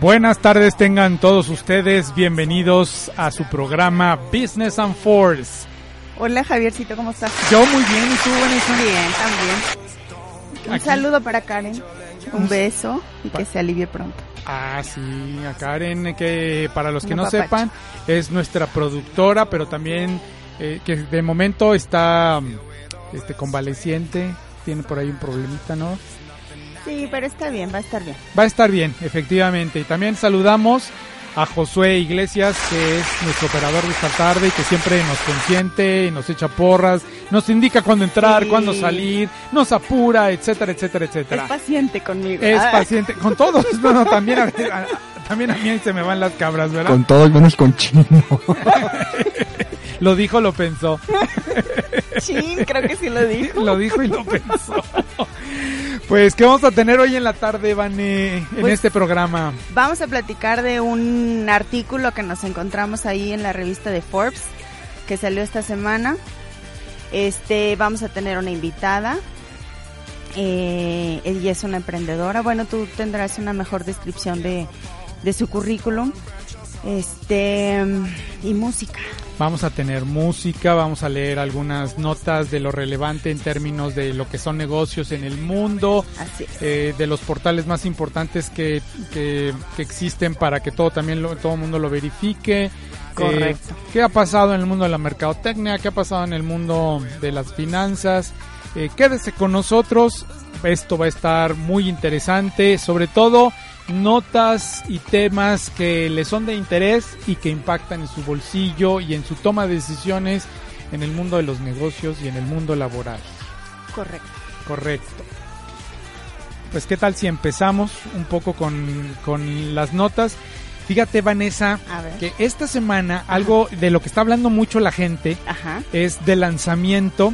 Buenas tardes tengan todos ustedes, bienvenidos a su programa Business and Force. Hola Javiercito, ¿cómo estás? Yo muy bien, ¿y tú, Vanessa? Bien, también. Un Aquí. saludo para Karen, un beso y que se alivie pronto. Ah, sí, a Karen, que para los que no sepan, es nuestra productora, pero también eh, que de momento está este convaleciente, tiene por ahí un problemita, ¿no? Sí, pero está bien, va a estar bien. Va a estar bien, efectivamente. Y también saludamos a Josué Iglesias, que es nuestro operador de esta tarde y que siempre nos consiente y nos echa porras, nos indica cuándo entrar, Sí. cuándo salir, nos apura, etcétera, etcétera, Es etcétera. paciente conmigo. Es paciente, con todos, bueno, también a, a- también a mí ahí se me van las cabras, ¿verdad? Con todos menos con chino. Lo dijo, lo pensó. Chin, creo que sí lo dijo. Lo dijo y lo pensó. Pues, ¿qué vamos a tener hoy en la tarde, Vane, en Pues- este programa? Vamos a platicar de un artículo que nos encontramos ahí en la revista de Forbes, que salió esta semana. Este, vamos a tener una invitada. Eh, ella es una emprendedora. Bueno, tú tendrás una mejor descripción de, de su currículum. Este, y música. Vamos a tener música, vamos a leer algunas notas de lo relevante en términos de lo que son negocios en el mundo, Así es. eh, de los portales más importantes que, que, que existen para que todo también lo, todo el mundo lo verifique. Correcto. Eh, ¿Qué ha pasado en el mundo de la mercadotecnia? ¿Qué ha pasado en el mundo de las finanzas? Eh, quédese con nosotros. Esto va a estar muy interesante. Sobre todo, notas y temas que le son de interés y que impactan en su bolsillo y en su toma de decisiones en el mundo de los negocios y en el mundo laboral. Correcto. Correcto. Pues qué tal si empezamos un poco con, con las notas. Fíjate Vanessa, que esta semana algo de lo que está hablando mucho la gente Ajá. es del lanzamiento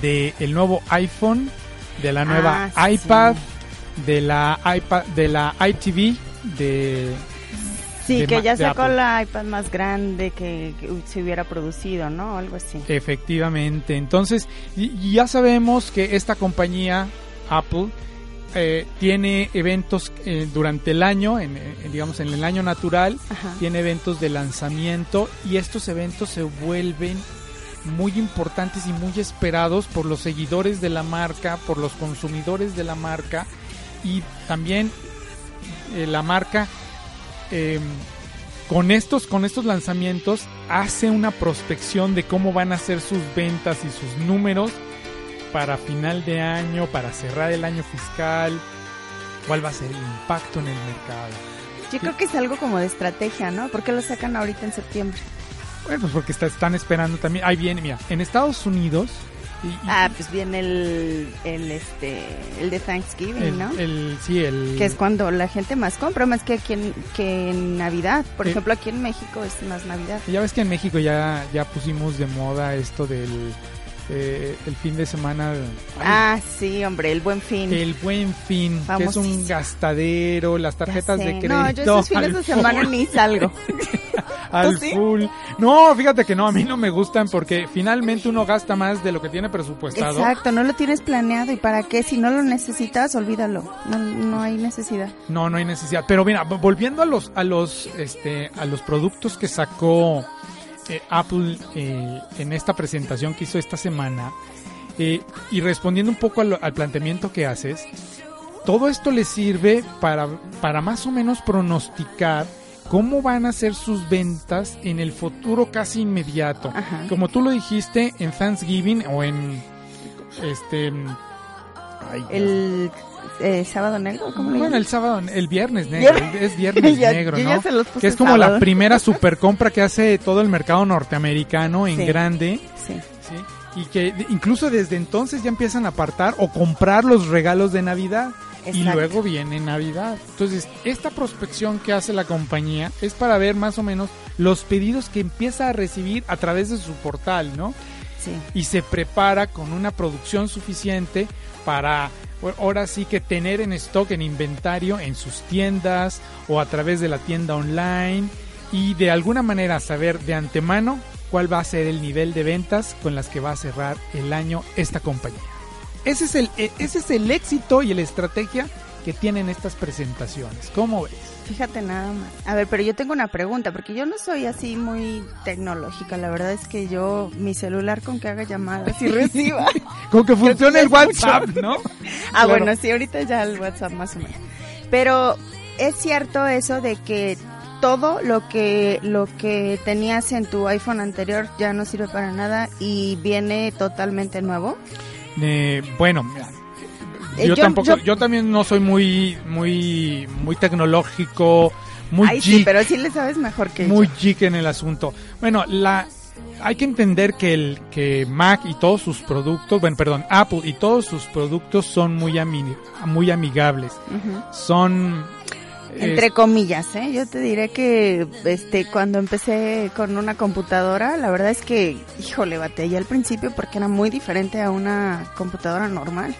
del el nuevo iPhone, de la nueva Ah, sí. De la iPad, de la iTV, de Sí, de que ya sacó la iPad más grande que, que se hubiera producido, ¿no? Algo así. Efectivamente. Entonces, y- y ya sabemos que esta compañía, Apple, eh, tiene eventos eh, durante el año, en, eh, digamos en el año natural, Ajá. tiene eventos de lanzamiento y estos eventos se vuelven muy importantes y muy esperados por los seguidores de la marca, por los consumidores de la marca y también eh, la marca eh, con estos con estos lanzamientos hace una prospección de cómo van a ser sus ventas y sus números para final de año, para cerrar el año fiscal, cuál va a ser el impacto en el mercado. Yo creo que es algo como de estrategia, ¿no? ¿Por qué lo sacan ahorita en septiembre? Bueno, pues porque está- están esperando también. Ahí viene, mira, en Estados Unidos. Y- y- Ah, pues viene el, el, este, el de Thanksgiving, el, ¿no? el- sí, el. que es cuando la gente más compra, más que aquí en, que en Navidad. Por ejemplo, aquí en México es más Navidad. Ya ves que en México ya, ya pusimos de moda esto del eh, el fin de semana. ay, Ah, sí, hombre, el buen fin. El buen fin, que es un gastadero, las tarjetas de crédito. No, yo esos fines de semana ni salgo. al full. No, fíjate que no, a mí no me gustan porque finalmente uno gasta más de lo que tiene presupuestado. Exacto, no lo tienes planeado. ¿Y para qué? Si no lo necesitas, olvídalo. No, no hay necesidad. No, no hay necesidad. Pero mira, volviendo a los, a los, este, a los productos que sacó eh, Apple eh, en esta presentación que hizo esta semana eh, y respondiendo un poco al, al planteamiento que haces, todo esto le sirve para, para más o menos pronosticar cómo van a ser sus ventas en el futuro casi inmediato. Ajá. Como tú lo dijiste en Thanksgiving o en este ay, El eh, sábado negro, ¿cómo le bueno, el sábado, el viernes negro, Viernes. es viernes Ya- negro, ¿no? Que es como la primera super compra que hace todo el mercado norteamericano en Sí. grande, Sí. ¿sí? Y que incluso desde entonces ya empiezan a apartar o comprar los regalos de Navidad. Y Exacto. luego viene Navidad. Entonces, esta prospección que hace la compañía es para ver más o menos los pedidos que empieza a recibir a través de su portal, ¿no? Sí. y se prepara con una producción suficiente para ahora sí que tener en stock, en inventario, en sus tiendas o a través de la tienda online y de alguna manera saber de antemano cuál va a ser el nivel de ventas con las que va a cerrar el año esta compañía. Ese es el, e- ese es el éxito y la estrategia que tienen estas presentaciones. ¿Cómo ves? Fíjate nada más. A ver, pero yo tengo una pregunta, porque yo no soy así muy tecnológica. La verdad es que yo, mi celular con que haga llamadas y reciba. Con que funcione el. WhatsApp, ¿no? ah, Claro. bueno, sí, ahorita ya el WhatsApp más o menos. Pero es cierto eso de que todo lo que lo que tenías en tu iPhone anterior ya no sirve para nada y viene totalmente nuevo. Eh, bueno, mira, Eh, yo, yo- tampoco, yo- yo también no soy muy, muy, muy tecnológico, muy Ay, sí, geek, pero sí le sabes mejor que muy yo. geek en el asunto. Bueno, la, hay que entender que el, que Mac y todos sus productos, bueno, perdón, Apple y todos sus productos son muy ami- muy amigables. Son, Entre comillas, ¿eh? Yo te diré que este cuando empecé con una computadora, la verdad es que, híjole, batallé al principio porque era muy diferente a una computadora normal.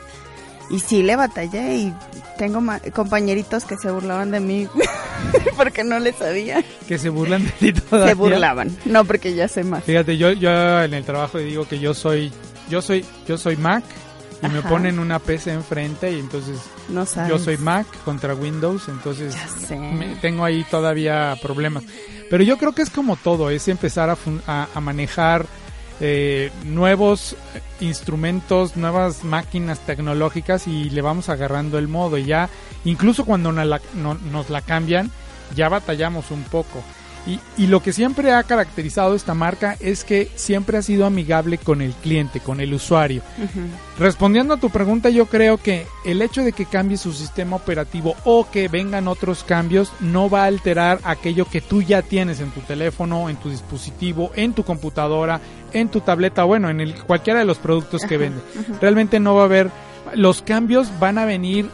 Y sí le batallé y tengo ma- compañeritos que se burlaban de mí porque no les sabía. que se burlan de ti todavía. Se burlaban, no porque ya sé más. Fíjate, yo, yo en el trabajo digo que yo soy, yo soy, yo soy Mac y me ponen una PC enfrente y entonces No sabes. yo soy Mac contra Windows, entonces Ya sé. me- tengo ahí todavía problemas. Pero yo creo que es como todo, es empezar a, fun- a, a manejar eh, nuevos instrumentos, nuevas máquinas tecnológicas y le vamos agarrando el modo. Y ya, incluso cuando nos la, no- nos la cambian, ya batallamos un poco. Y, y lo que siempre ha caracterizado esta marca es que siempre ha sido amigable con el cliente, con el usuario. Respondiendo a tu pregunta, yo creo que el hecho de que cambie su sistema operativo o que vengan otros cambios no va a alterar aquello que tú ya tienes en tu teléfono, en tu dispositivo, en tu computadora, en tu tableta, bueno, en el, cualquiera de los productos que Ajá, vende. Realmente no va a haber, los cambios van a venir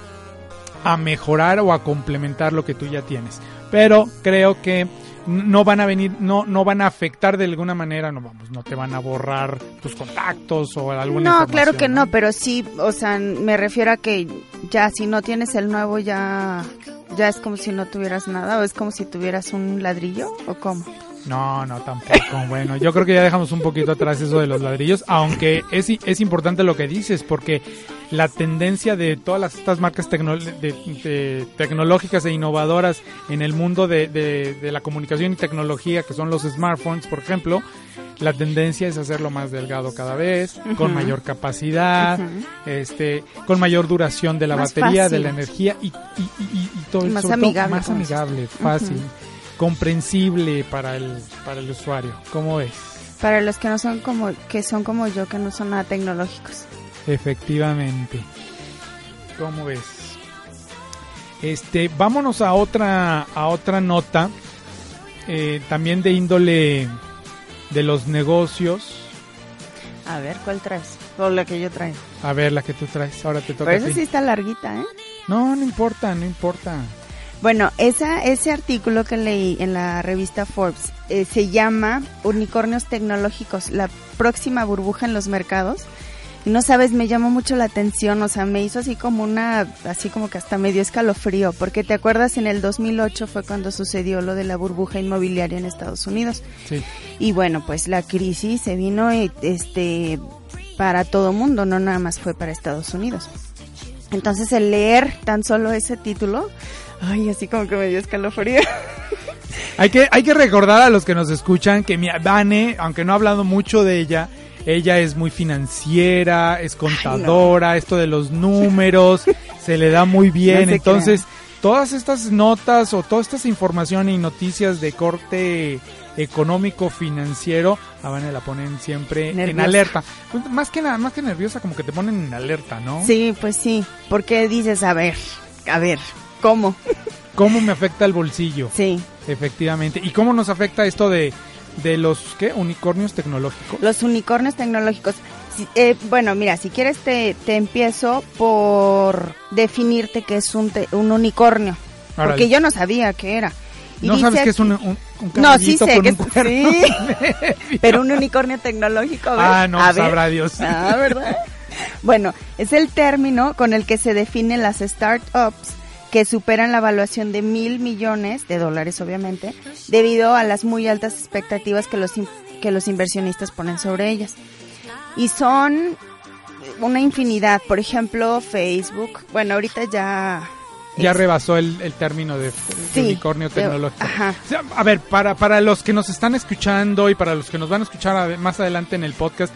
a mejorar o a complementar lo que tú ya tienes. Pero creo que no van a venir, no, no van a afectar de alguna manera, no vamos, no te van a borrar tus contactos o alguna No, claro que información, no, pero sí, o sea, me refiero a que ya si no tienes el nuevo ya ya es como si no tuvieras nada o es como si tuvieras un ladrillo o cómo. No, no, tampoco. Bueno, yo creo que ya dejamos un poquito atrás eso de los ladrillos, aunque es, es importante lo que dices, porque la tendencia de todas las, estas marcas tecno- de- de- tecnológicas e innovadoras en el mundo de, de- la comunicación y tecnología, que son los smartphones, por ejemplo, la tendencia es hacerlo más delgado cada vez, con mayor capacidad, este, con mayor duración de la Más batería, fácil. de la energía y, y, y- y todo más sobre todo amigable, más amigable, fácil, comprensible para el, para el usuario. ¿Cómo ves? Para los que no son como que son como yo que no son nada tecnológicos. Efectivamente. ¿Cómo ves? Este, vámonos a otra, a otra nota, eh, también de índole de los negocios. A ver, ¿cuál traes? O la que yo traigo. A ver, la que tú traes, ahora te toca Pero esa sí está larguita, ¿eh? No, no importa, no importa. Bueno, esa, ese artículo que leí en la revista Forbes eh, se llama Unicornios Tecnológicos, la próxima burbuja en los mercados. Y no sabes, me llamó mucho la atención, o sea, me hizo así como una, así como que hasta me dio escalofrío, porque te acuerdas en el 2008 fue cuando sucedió lo de la burbuja inmobiliaria en Estados Unidos. Sí. Y bueno, pues la crisis se vino eh, este para todo mundo, no nada más fue para Estados Unidos. Entonces el leer tan solo ese título, ay, así como que me dio escalofrío. Hay que, hay que recordar a los que nos escuchan que mi Vane, aunque no ha hablado mucho de ella, ella es muy financiera, es contadora, esto de los números, se le da muy bien. No Entonces, todas estas notas o toda esta información y noticias de corte económico financiero a Vane la ponen siempre en alerta. Pues, más que nada más que nerviosa como que te ponen en alerta no Sí, pues sí, porque dices, a ver, a ver, ¿cómo? cómo me afecta el bolsillo Sí, efectivamente y cómo nos afecta esto de de los qué unicornios tecnológicos los unicornios tecnológicos. Eh, bueno, mira, si quieres te, te empiezo por definirte qué es un, te- un unicornio, Órale. porque yo no sabía qué era. Y no sabes que es un, un, un No, sí sé con que un es- sí. Pero un unicornio tecnológico. Ah, no, a ver. sabrá Dios. Ah, ¿verdad? Bueno, es el término con el que se definen las startups que superan la evaluación de mil millones de dólares, obviamente, debido a las muy altas expectativas que los, que los inversionistas ponen sobre ellas. Y son una infinidad, por ejemplo, Facebook. Bueno, ahorita ya... ya es- rebasó el, el término de, Sí, unicornio pero- tecnológico ajá. O sea, a ver para para los que nos están escuchando y para los que nos van a escuchar más adelante en el podcast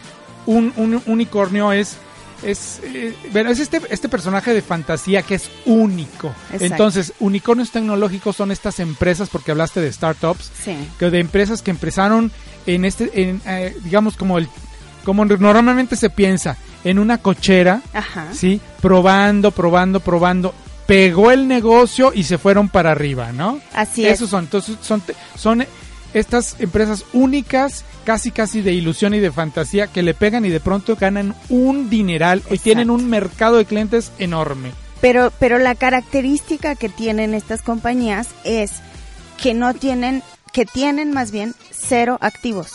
un, un unicornio es es, eh, bueno, es este, este personaje de fantasía que es único. Exacto. Entonces, unicornios tecnológicos son estas empresas, porque hablaste de startups, Sí. que de empresas que empezaron en este, en, eh, digamos como el, como normalmente se piensa, en una cochera, Ajá. sí, probando, probando, probando. Pegó el negocio y se fueron para arriba, ¿no? Así Esos es. son, entonces son, son estas empresas únicas, casi casi de ilusión y de fantasía, que le pegan y de pronto ganan un dineral y tienen un mercado de clientes enorme. Pero, pero la característica que tienen estas compañías es que no tienen, que tienen más bien cero activos.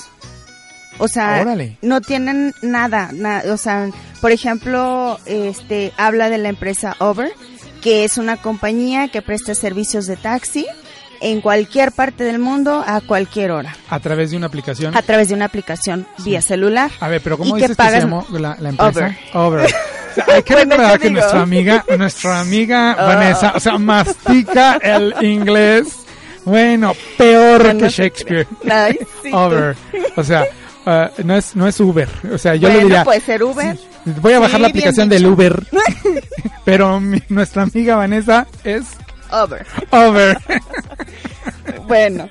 O sea, Órale. no tienen nada, na- o sea, por ejemplo, este habla de la empresa Uber, que es una compañía que presta servicios de taxi en cualquier parte del mundo a cualquier hora A través de una aplicación. a través de una aplicación vía celular. A ver, pero ¿cómo que dices que se llamó la, la empresa? Uber. Uber. O sea, hay que Bueno, recordar que nuestra amiga, nuestra amiga Ah. Vanessa, o sea, mastica el inglés, bueno, peor Bueno, que Shakespeare. Ay, sí, tú. Uber. O sea, ah, no es no es Uber. O sea, yo bueno, le diría, puede ser Uber. voy a bajar Sí, la aplicación del Uber. pero mi- nuestra amiga Vanessa es Uber. Uber. Bueno,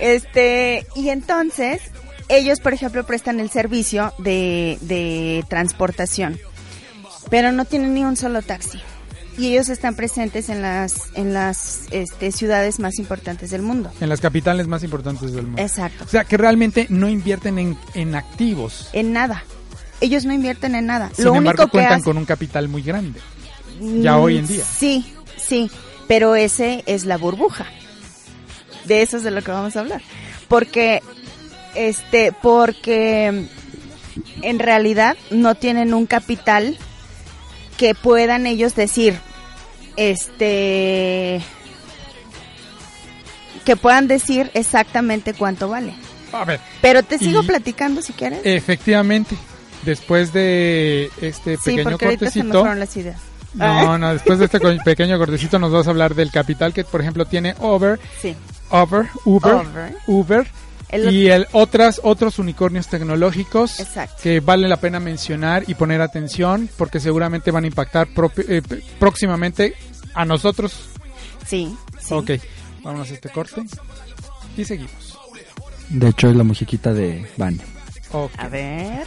este, y entonces, ellos, por ejemplo, prestan el servicio de, de transportación, pero no tienen ni un solo taxi. Y ellos están presentes en las, en las este, ciudades más importantes del mundo. en las capitales más importantes del mundo. Exacto. O sea, que realmente no invierten en, en activos. En nada. Ellos no invierten en nada. Sin Lo embargo, único que cuentan con un capital muy grande. ya Mm, hoy en día. Sí, sí, pero ese es la burbuja. De eso es de lo que vamos a hablar. Porque, este, porque en realidad no tienen un capital que puedan ellos decir, este, que puedan decir exactamente cuánto vale. A ver, Pero te sigo platicando si quieres. efectivamente, después de este sí, pequeño porque ahorita se me cortecito, fueron las ideas. No, no, después de este pequeño cortecito nos vas a hablar del capital que, por ejemplo, tiene Uber, Sí. Uber, Uber, Uber. Uber El y el otras otros unicornios tecnológicos Exacto. que vale la pena mencionar y poner atención porque seguramente van a impactar eh, próximamente a nosotros. Sí, sí. Ok, vamos a este corte y seguimos. De hecho, es la musiquita de Van. Ok. A ver.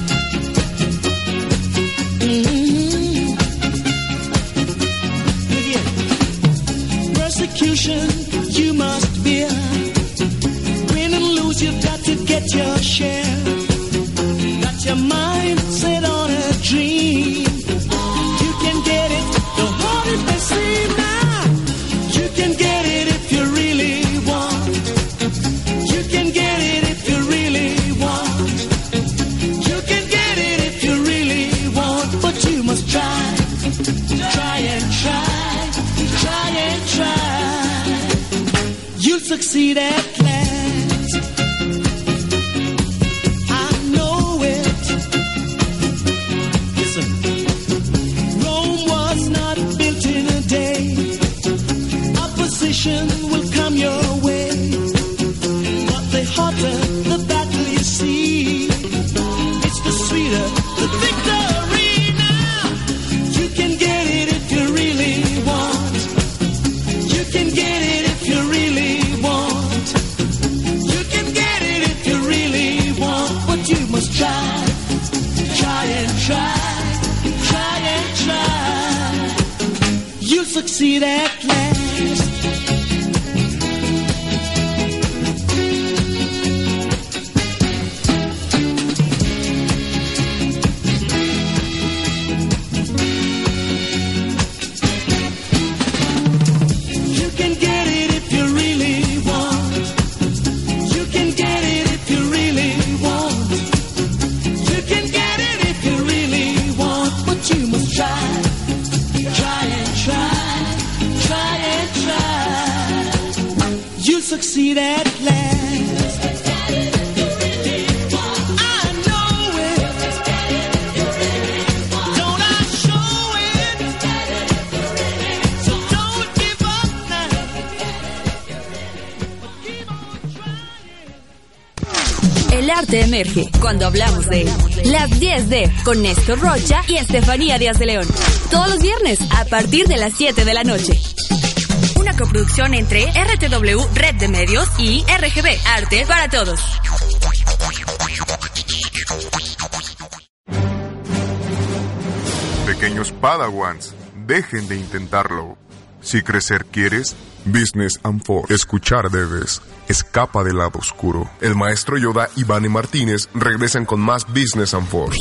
Persecution you must bear. Win and lose, you've got to get your share. Got your mind set on a dream. succeed at 10D con Néstor Rocha y Estefanía Díaz de León. Todos los viernes a partir de las 7 de la noche. Una coproducción entre RTW Red de Medios y RGB Arte para Todos. Pequeños Padawans, dejen de intentarlo. Si crecer quieres, Business and Force. Escuchar debes. Escapa del lado oscuro. El maestro Yoda y Vane Martínez regresan con más Business and Force.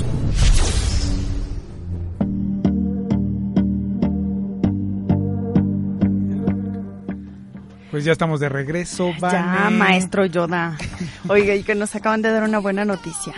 Pues ya estamos de regreso, Ya, Vane. maestro Yoda. Oiga, y que nos acaban de dar una buena noticia.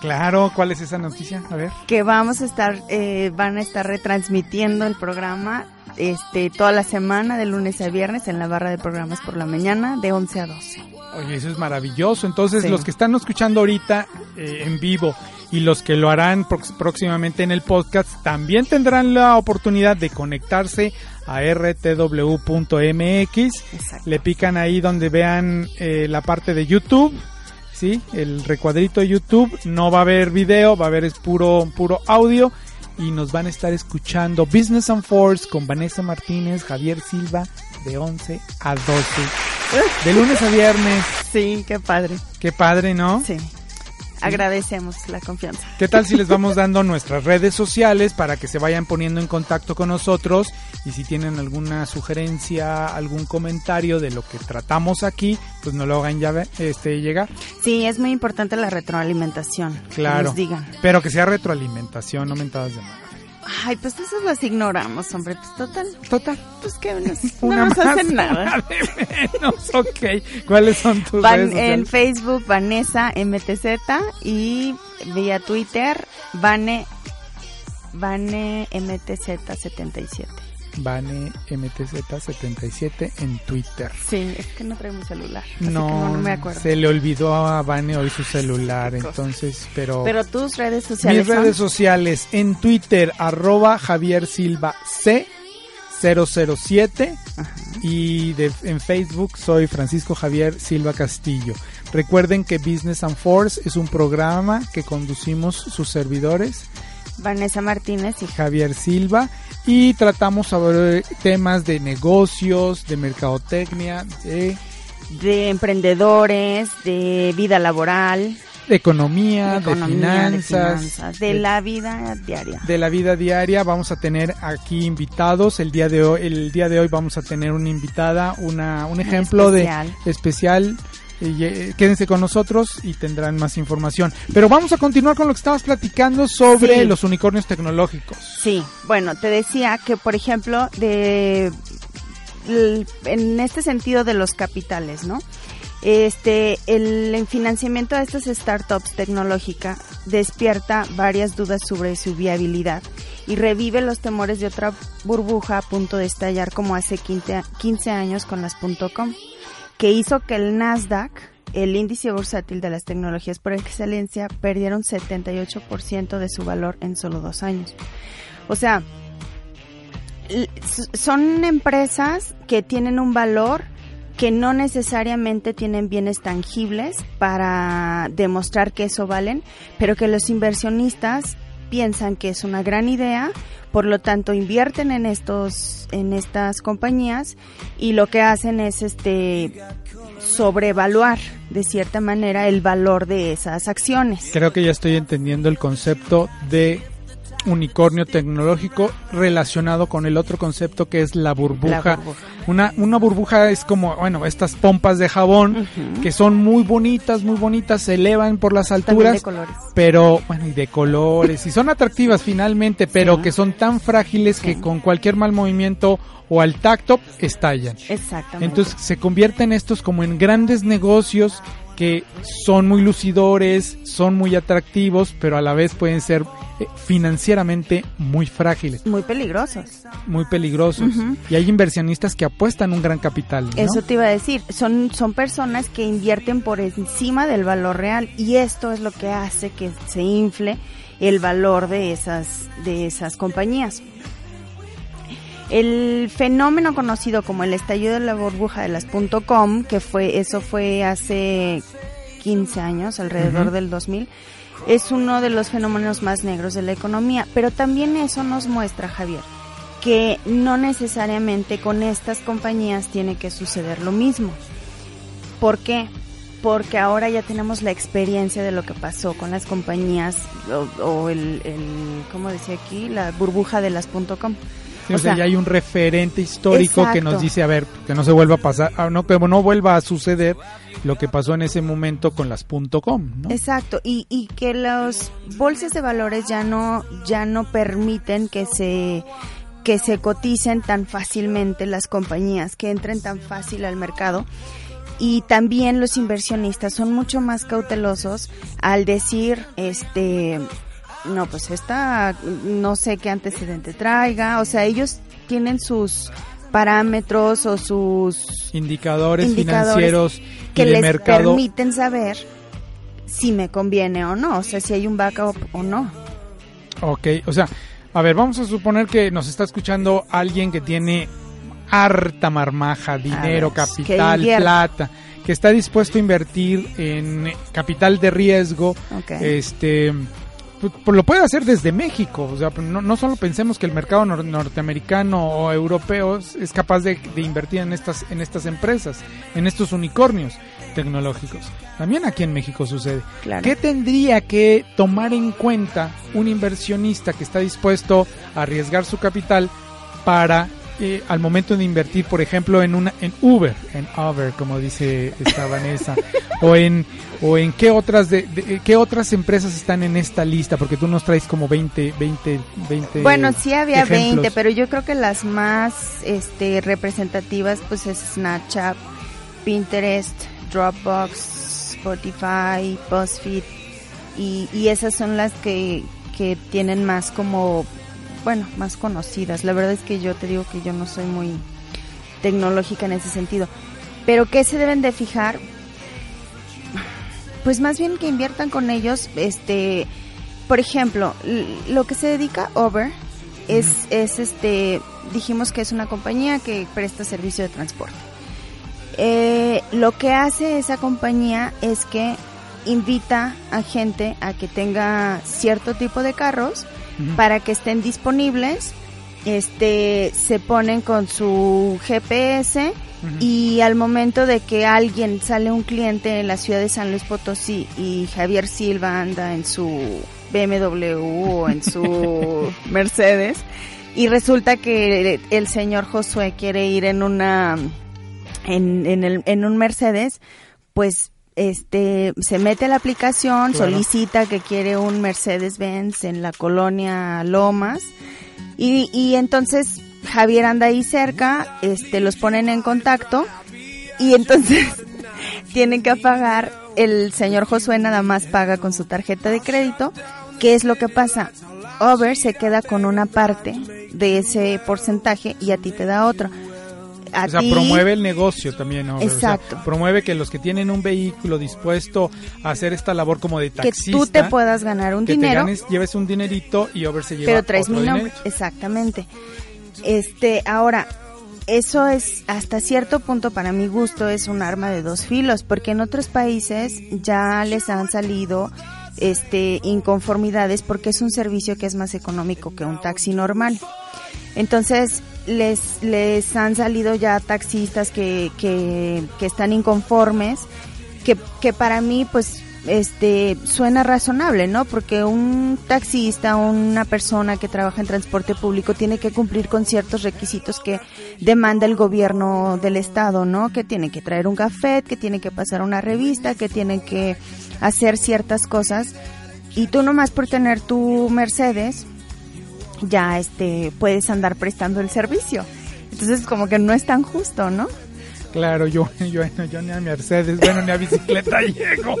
Claro, ¿cuál es esa noticia? A ver. Que vamos a estar, eh, van a estar retransmitiendo el programa este toda la semana, de lunes a viernes, en la barra de programas por la mañana, de 11 a 12. Oye, eso es maravilloso. Entonces, Sí. los que están escuchando ahorita eh, en vivo y los que lo harán próximamente en el podcast también tendrán la oportunidad de conectarse a rtw.mx. Exacto. Le pican ahí donde vean eh, la parte de YouTube. ¿Sí? El recuadrito de YouTube. No va a haber video, va a haber es puro, puro audio. Y nos van a estar escuchando Business and Force con Vanessa Martínez, Javier Silva, de 11 a 12. De lunes a viernes. Sí, qué padre. Qué padre, ¿no? Sí. Agradecemos la confianza. ¿Qué tal si les vamos dando nuestras redes sociales para que se vayan poniendo en contacto con nosotros? Y si tienen alguna sugerencia, algún comentario de lo que tratamos aquí, pues nos lo hagan ya este, llegar. Sí, es muy importante la retroalimentación. que Claro. nos digan. Pero que sea retroalimentación, no mentadas de madre. Ay, pues esos los ignoramos, hombre. Pues total, Total. pues que no nos más, hacen nada. menos, ok. ¿Cuáles son tus Van redes en? Facebook Vanessa MTZ y vía Twitter Vane Vane MTZ 77. Vane MTZ77 en Twitter. Sí, es que no traigo mi celular. No, no, no me acuerdo. se le olvidó a Vane hoy su celular, entonces, pero... Pero tus redes sociales Mis redes sociales en Twitter, arroba Javier Silva C 007 y de- en Facebook soy Francisco Javier Silva Castillo. Recuerden que Business and Force es un programa que conducimos sus servidores Vanessa Martínez y Javier Silva y tratamos sobre temas de negocios, de mercadotecnia, de, de emprendedores, de vida laboral, de economía, de de, economía, de finanzas, de la vida diaria. de la vida diaria. Vamos a tener aquí invitados. El día de hoy, el día de hoy vamos a tener una invitada, una, un ejemplo especial. de especial. Y, eh, quédense con nosotros y tendrán más información. Pero vamos a continuar con lo que estabas platicando sobre Sí. los unicornios tecnológicos. Sí, bueno, te decía que, por ejemplo, de en este sentido de los capitales, ¿no? Este, el, financiamiento de estas startups tecnológicas despierta varias dudas sobre su viabilidad y revive los temores de otra burbuja a punto de estallar como hace 15, a- 15 años con las .com. que hizo que el Nasdaq, el índice bursátil de las tecnologías por excelencia, perdiera un 78% de su valor en solo dos años. O sea, son empresas que tienen un valor que no necesariamente tienen bienes tangibles para demostrar que eso valen, pero que los inversionistas piensan que es una gran idea, por lo tanto invierten en estos en estas compañías y lo que hacen es este sobrevaluar de cierta manera el valor de esas acciones. Creo que ya estoy entendiendo el concepto de unicornio tecnológico relacionado con el otro concepto que es la burbuja. La burbuja. Una, una burbuja es como, bueno, estas pompas de jabón que son muy bonitas, muy bonitas, se elevan por las alturas, de colores. pero, bueno, y de colores, y son atractivas finalmente, pero Sí. que son tan frágiles Sí. que con cualquier mal movimiento o al tacto estallan. Exactamente. Entonces se convierten estos como en grandes negocios que son muy lucidores, son muy atractivos, pero a la vez pueden ser eh, financieramente muy frágiles, muy peligrosos. muy peligrosos. Y hay inversionistas que apuestan un gran capital. ¿no? Eso te iba a decir, son, son personas que invierten por encima del valor real y esto es lo que hace que se infle el valor de esas, de esas compañías. El fenómeno conocido como el estallido de la burbuja de las .com, que fue, eso fue hace 15 años, alrededor Ujú. del 2000, es uno de los fenómenos más negros de la economía, pero también eso nos muestra, Javier, que no necesariamente con estas compañías tiene que suceder lo mismo. ¿Por qué? Porque ahora ya tenemos la experiencia de lo que pasó con las compañías o, o el, el, ¿cómo decía aquí? La burbuja de las .com. Sí, o sea, ya hay un referente histórico que nos dice, a ver, que no se vuelva a pasar, ah, no, que no vuelva a suceder lo que pasó en ese momento con las .com, ¿no? Exacto, y, y que los bolsas de valores ya no, ya no permiten que se que se coticen tan fácilmente las compañías, que entren tan fácil al mercado. Y también los inversionistas son mucho más cautelosos al decir, este, no, pues esta, no sé qué antecedente traiga, o sea, ellos tienen sus parámetros o sus Indicadores, Indicadores financieros que les mercado. permiten saber si me conviene o no, o sea, si hay un backup o no. Ok, o sea, a ver, vamos a suponer que nos está escuchando alguien que tiene harta marmaja, dinero, ver, capital, que plata, que está dispuesto a invertir en capital de riesgo, Ok. este pues, pues lo puede hacer desde México, o sea, no, no solo pensemos que el mercado nor- norteamericano o europeo es, es capaz de, de invertir en estas en estas empresas, en estos unicornios tecnológicos. También aquí en México sucede. Claro. ¿Qué tendría que tomar en cuenta un inversionista que está dispuesto a arriesgar su capital para eh, al momento de invertir, por ejemplo, en una en Uber, en Uber, como dice esta Vanessa, o en o en qué otras de, de- qué otras empresas están en esta lista, porque tú nos traes como 20 20 20 Bueno, sí había ejemplos. 20, pero yo creo que las más este representativas pues es Snapchat, Pinterest, Dropbox, Spotify, BuzzFeed y, y esas son las que, que tienen más como, bueno, más conocidas. La verdad es que yo te digo que yo no soy muy tecnológica en ese sentido. Pero ¿qué se deben de fijar? Pues más bien que inviertan con ellos, este, por ejemplo, lo que se dedica Uber es, es este, dijimos que es una compañía que presta servicio de transporte. Eh, lo que hace esa compañía es que invita a gente a que tenga cierto tipo de carros Para que estén disponibles. Este, se ponen con su GPS y al momento de que alguien sale un cliente en la ciudad de San Luis Potosí y Javier Silva anda en su BMW o en su Mercedes y resulta que el señor Josué quiere ir en una en, en, el, en un Mercedes, pues este se mete a la aplicación, Claro. solicita que quiere un Mercedes Benz en la colonia Lomas y, y entonces Javier anda ahí cerca, este los ponen en contacto y entonces tienen que pagar el señor Josué nada más paga con su tarjeta de crédito. ¿Qué es lo que pasa? Over se queda con una parte de ese porcentaje y a ti te da otro. A o sea, ti- promueve el negocio también, ¿no? O sea, Exacto. promueve que los que tienen un vehículo dispuesto a hacer esta labor como de que taxista, tú te puedas ganar un que te dinero, ganes, lleves un dinerito y Uber se lleva pero traes otro mi nombre. dinerito. Exactamente. Este, ahora, eso es hasta cierto punto para mi gusto es un arma de dos filos, porque en otros países ya les han salido este inconformidades porque es un servicio que es más económico que un taxi normal. Entonces, les, les han salido ya taxistas que, que, que están inconformes, que, que para mí, pues, este, suena razonable, ¿no? Porque un taxista, una persona que trabaja en transporte público tiene que cumplir con ciertos requisitos que demanda el gobierno del estado, ¿no? Que tiene que traer un café, que tiene que pasar una revista, que tiene que hacer ciertas cosas. Y tú nomás por tener tu Mercedes, ya este puedes andar prestando el servicio. Entonces como que no es tan justo, ¿no? Claro, yo, yo, ni a Mercedes, bueno, ni a bicicleta llego,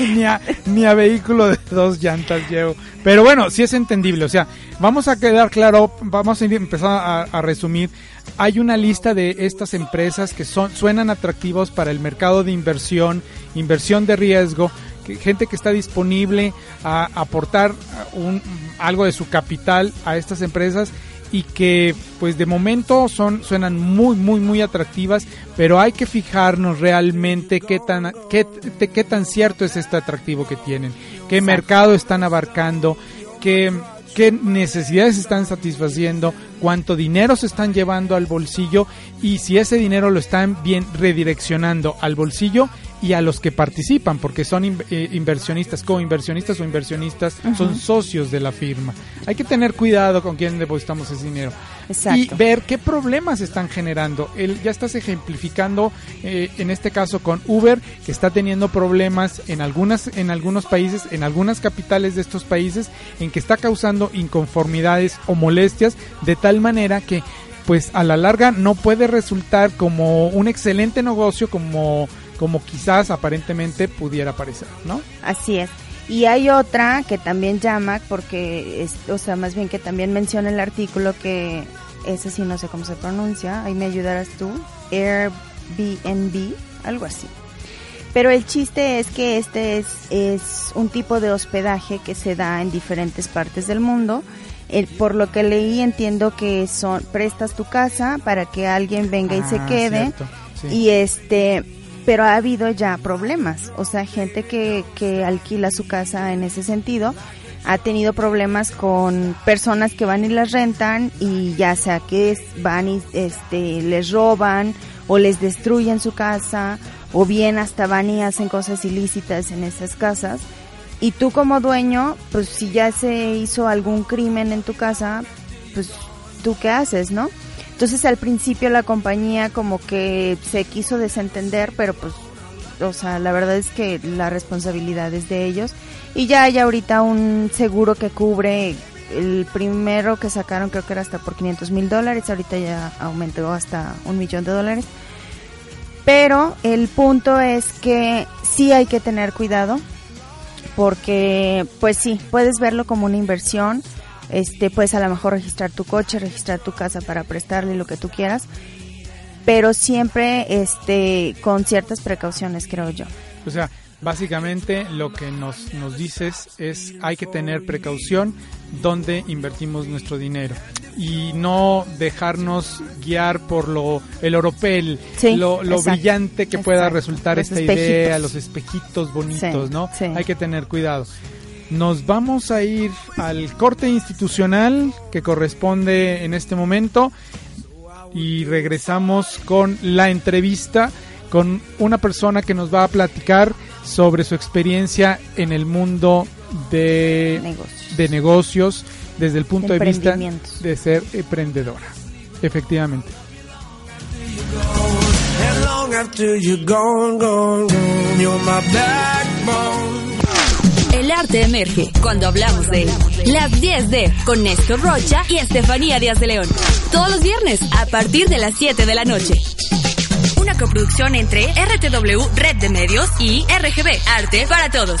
ni, a, ni a vehículo de dos llantas llego. Pero bueno, sí es entendible, o sea, vamos a quedar claro, vamos a empezar a, a resumir. Hay una lista de estas empresas que son, suenan atractivos para el mercado de inversión, inversión de riesgo, que- gente que está disponible a aportar un, algo de su capital a estas empresas y que pues de momento son suenan muy muy muy atractivas pero hay que fijarnos realmente qué tan qué, qué tan cierto es este atractivo que tienen qué mercado están abarcando qué qué necesidades están satisfaciendo cuánto dinero se están llevando al bolsillo y si ese dinero lo están bien redireccionando al bolsillo y a los que participan, porque son in- eh, inversionistas, co-inversionistas o inversionistas, son socios de la firma. Hay que tener cuidado con quién depositamos ese dinero. Exacto. Y ver qué problemas están generando. El, ya estás ejemplificando, eh, en este caso con Uber, que está teniendo problemas en, algunas, en algunos países, en algunas capitales de estos países, en que está causando inconformidades o molestias, de tal manera que pues a la larga no puede resultar como un excelente negocio como, como quizás aparentemente pudiera parecer, ¿no? Así es. Y hay otra que también llama, porque, es, o sea, más bien que también menciona el artículo que, ese sí no sé cómo se pronuncia, ahí me ayudarás tú, Airbnb, algo así. Pero el chiste es que este es, es un tipo de hospedaje que se da en diferentes partes del mundo. El- por lo que leí entiendo que son prestas tu casa para que alguien venga y se Ah, quede cierto, sí. y este pero ha habido ya problemas. O sea gente que, que alquila su casa en ese sentido ha tenido problemas con personas que van y las rentan y ya sea que van y este les roban o les destruyen su casa o bien hasta van y hacen cosas ilícitas en esas casas. Y tú como dueño pues si ya se hizo algún crimen en tu casa pues tú qué haces no entonces al principio la compañía como que se quiso desentender, pero pues, o sea, la verdad es que la responsabilidad es de ellos. Y ya hay ahorita un seguro que cubre, el primero que sacaron creo que era hasta por 500 mil dólares, ahorita ya aumentó hasta un millón de dólares. Pero el punto es que sí hay que tener cuidado, porque pues sí, puedes verlo como una inversión, este puedes a lo mejor registrar tu coche, registrar tu casa para prestarle lo que tú quieras, pero siempre este con ciertas precauciones, creo yo. O sea, básicamente lo que nos, nos dices es hay que tener precaución donde invertimos nuestro dinero y no dejarnos guiar por lo el oropel, Sí, lo, lo exacto, brillante que pueda exacto. resultar esta idea, los espejitos bonitos, Sí, ¿no? sí. Hay que tener cuidado. Nos vamos a ir al corte institucional que corresponde en este momento y regresamos con la entrevista con una persona que nos va a platicar sobre su experiencia en el mundo de Negocios. de negocios desde el punto De de, vista de ser emprendedora. Efectivamente. And long after you're gone, gone, gone, you're my backbone. El arte emerge cuando hablamos de él. Las 10 de con Néstor Rocha y Estefanía Díaz de León. Todos los viernes a partir de las 7 de la noche. Una coproducción entre RTW Red de Medios y RGB Arte para Todos.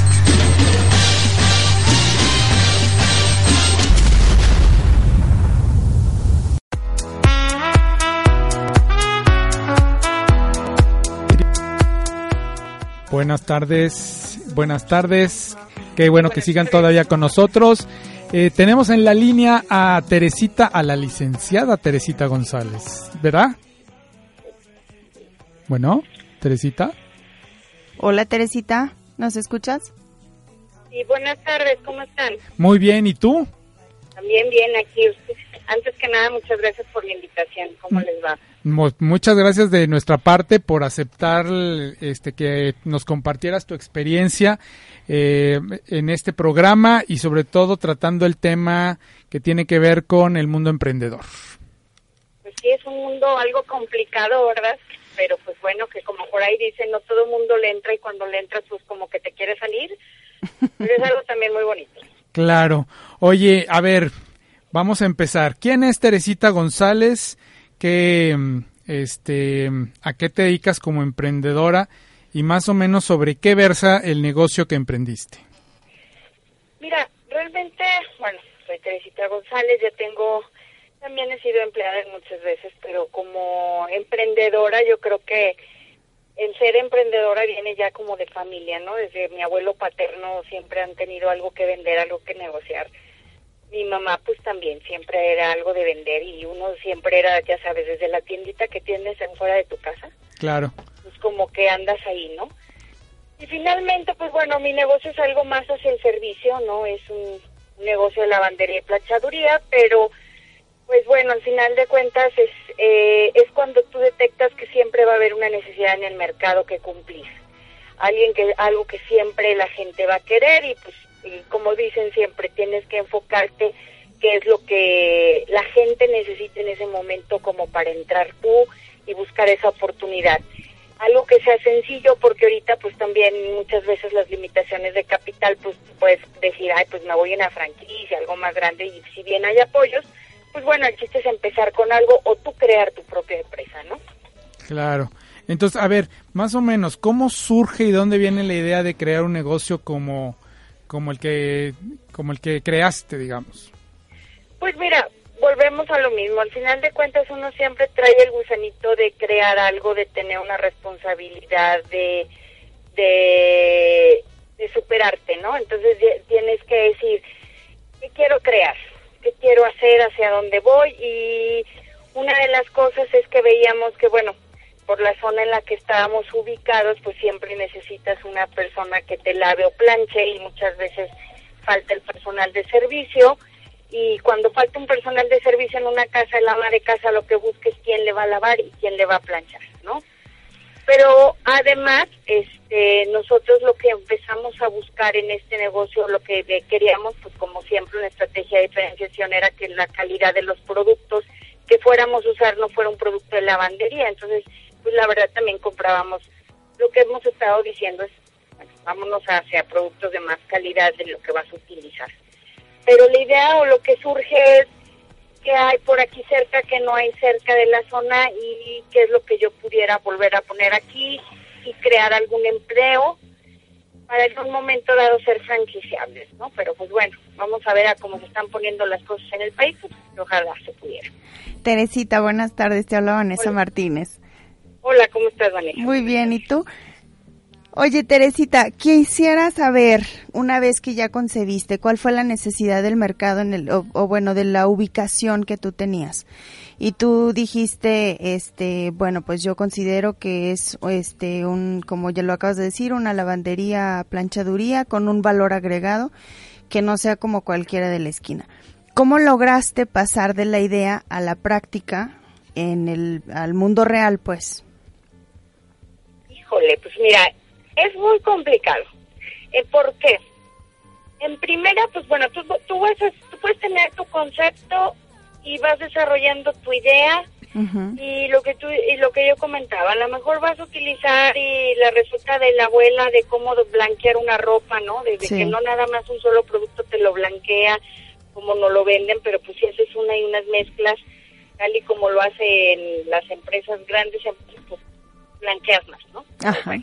Buenas tardes, buenas tardes. Qué bueno que sigan todavía con nosotros. Eh, tenemos en la línea a Teresita, a la licenciada Teresita González, ¿verdad? Bueno, Teresita. Hola Teresita, ¿nos escuchas? Sí, buenas tardes, ¿cómo están? Muy bien, ¿y tú? También bien aquí. Antes que nada, muchas gracias por la invitación. ¿Cómo les va? Mu- Muchas gracias de nuestra parte por aceptar este que nos compartieras tu experiencia eh, en este programa y sobre todo tratando el tema que tiene que ver con el mundo emprendedor. Pues sí, es un mundo algo complicado, ¿verdad? Pero pues bueno, que como por ahí dicen, no todo el mundo le entra y cuando le entras pues como que te quiere salir. Pero es algo también muy bonito. Claro. Oye, a ver, vamos a empezar. ¿Quién es Teresita González? ¿Qué, este, ¿A qué te dedicas como emprendedora? Y más o menos sobre qué versa el negocio que emprendiste. Mira, realmente, bueno, soy Teresita González, ya tengo, también he sido empleada muchas veces, pero como emprendedora yo creo que el ser emprendedora viene ya como de familia, ¿no? Desde mi abuelo paterno siempre han tenido algo que vender, algo que negociar. Mi mamá pues también siempre era algo de vender y uno siempre era, ya sabes, desde la tiendita que tienes en fuera de tu casa, Claro. pues como que andas ahí, ¿no? Y finalmente, pues bueno, mi negocio es algo más hacia el servicio, ¿no? Es un, negocio de lavandería y planchaduría, pero pues bueno, al final de cuentas es, eh, es cuando tú detectas que siempre va a haber una necesidad en el mercado que cumplir. Alguien que, algo que siempre la gente va a querer y pues, y como dicen siempre, tienes que enfocarte qué es lo que la gente necesita en ese momento como para entrar tú y buscar esa oportunidad. Algo que sea sencillo porque ahorita pues también muchas veces las limitaciones de capital pues puedes decir, ay pues me voy en una franquicia, algo más grande y si bien hay apoyos, pues bueno, el chiste es empezar con algo o tú crear tu propia empresa, ¿no? Claro. Entonces, a ver, más o menos, ¿cómo surge y dónde viene la idea de crear un negocio como, como el que, como el que creaste, digamos? Pues mira, volvemos a lo mismo. Al final de cuentas uno siempre trae el gusanito de crear algo, de tener una responsabilidad, de, de, de superarte, ¿no? Entonces tienes que decir, ¿qué quiero crear? ¿Qué quiero hacer? ¿Hacia dónde voy? Y una de las cosas es que veíamos que, bueno, por la zona en la que estábamos ubicados, pues siempre necesitas una persona que te lave o planche y muchas veces falta el personal de servicio y cuando falta un personal de servicio en una casa, el ama de casa lo que busca es quién le va a lavar y quién le va a planchar, ¿no? Pero además, este, nosotros lo que empezamos a buscar en este negocio, lo que queríamos, pues como siempre, una estrategia de diferenciación era que la calidad de los productos que fuéramos a usar no fuera un producto de lavandería. Entonces, pues la verdad también comprábamos, lo que hemos estado diciendo es, bueno, vámonos hacia productos de más calidad de lo que vas a utilizar. Pero la idea o lo que surge es que hay por aquí cerca que no hay cerca de la zona y qué es lo que yo pudiera volver a poner aquí y crear algún empleo para en un momento dado ser franquiciables, ¿no? Pero pues bueno, vamos a ver a cómo se están poniendo las cosas en el país, pues, ojalá se pudiera. Teresita, buenas tardes, te habla Vanessa Martínez. Hola, ¿cómo estás, Vanessa? Muy bien, ¿y tú? Oye, Teresita, quisiera saber, una vez que ya concebiste, cuál fue la necesidad del mercado en el, o, o bueno, de la ubicación que tú tenías. Y tú dijiste, este, bueno, pues yo considero que es, este, un, como ya lo acabas de decir, una lavandería planchaduría con un valor agregado que no sea como cualquiera de la esquina. ¿Cómo lograste pasar de la idea a la práctica en el, al mundo real, pues? Híjole, pues mira, es muy complicado. Eh, ¿Por qué? En primera, pues bueno, tú, tú, vas a- tú puedes tener tu concepto y vas desarrollando tu idea y lo que tú y lo que yo comentaba, a lo mejor vas a utilizar y la receta de la abuela de cómo blanquear una ropa, ¿no? Desde Sí. que no nada más un solo producto te lo blanquea como no lo venden, pero pues si haces una y unas mezclas tal y como lo hacen las empresas grandes, pues blanqueas más, ¿no? Ajá.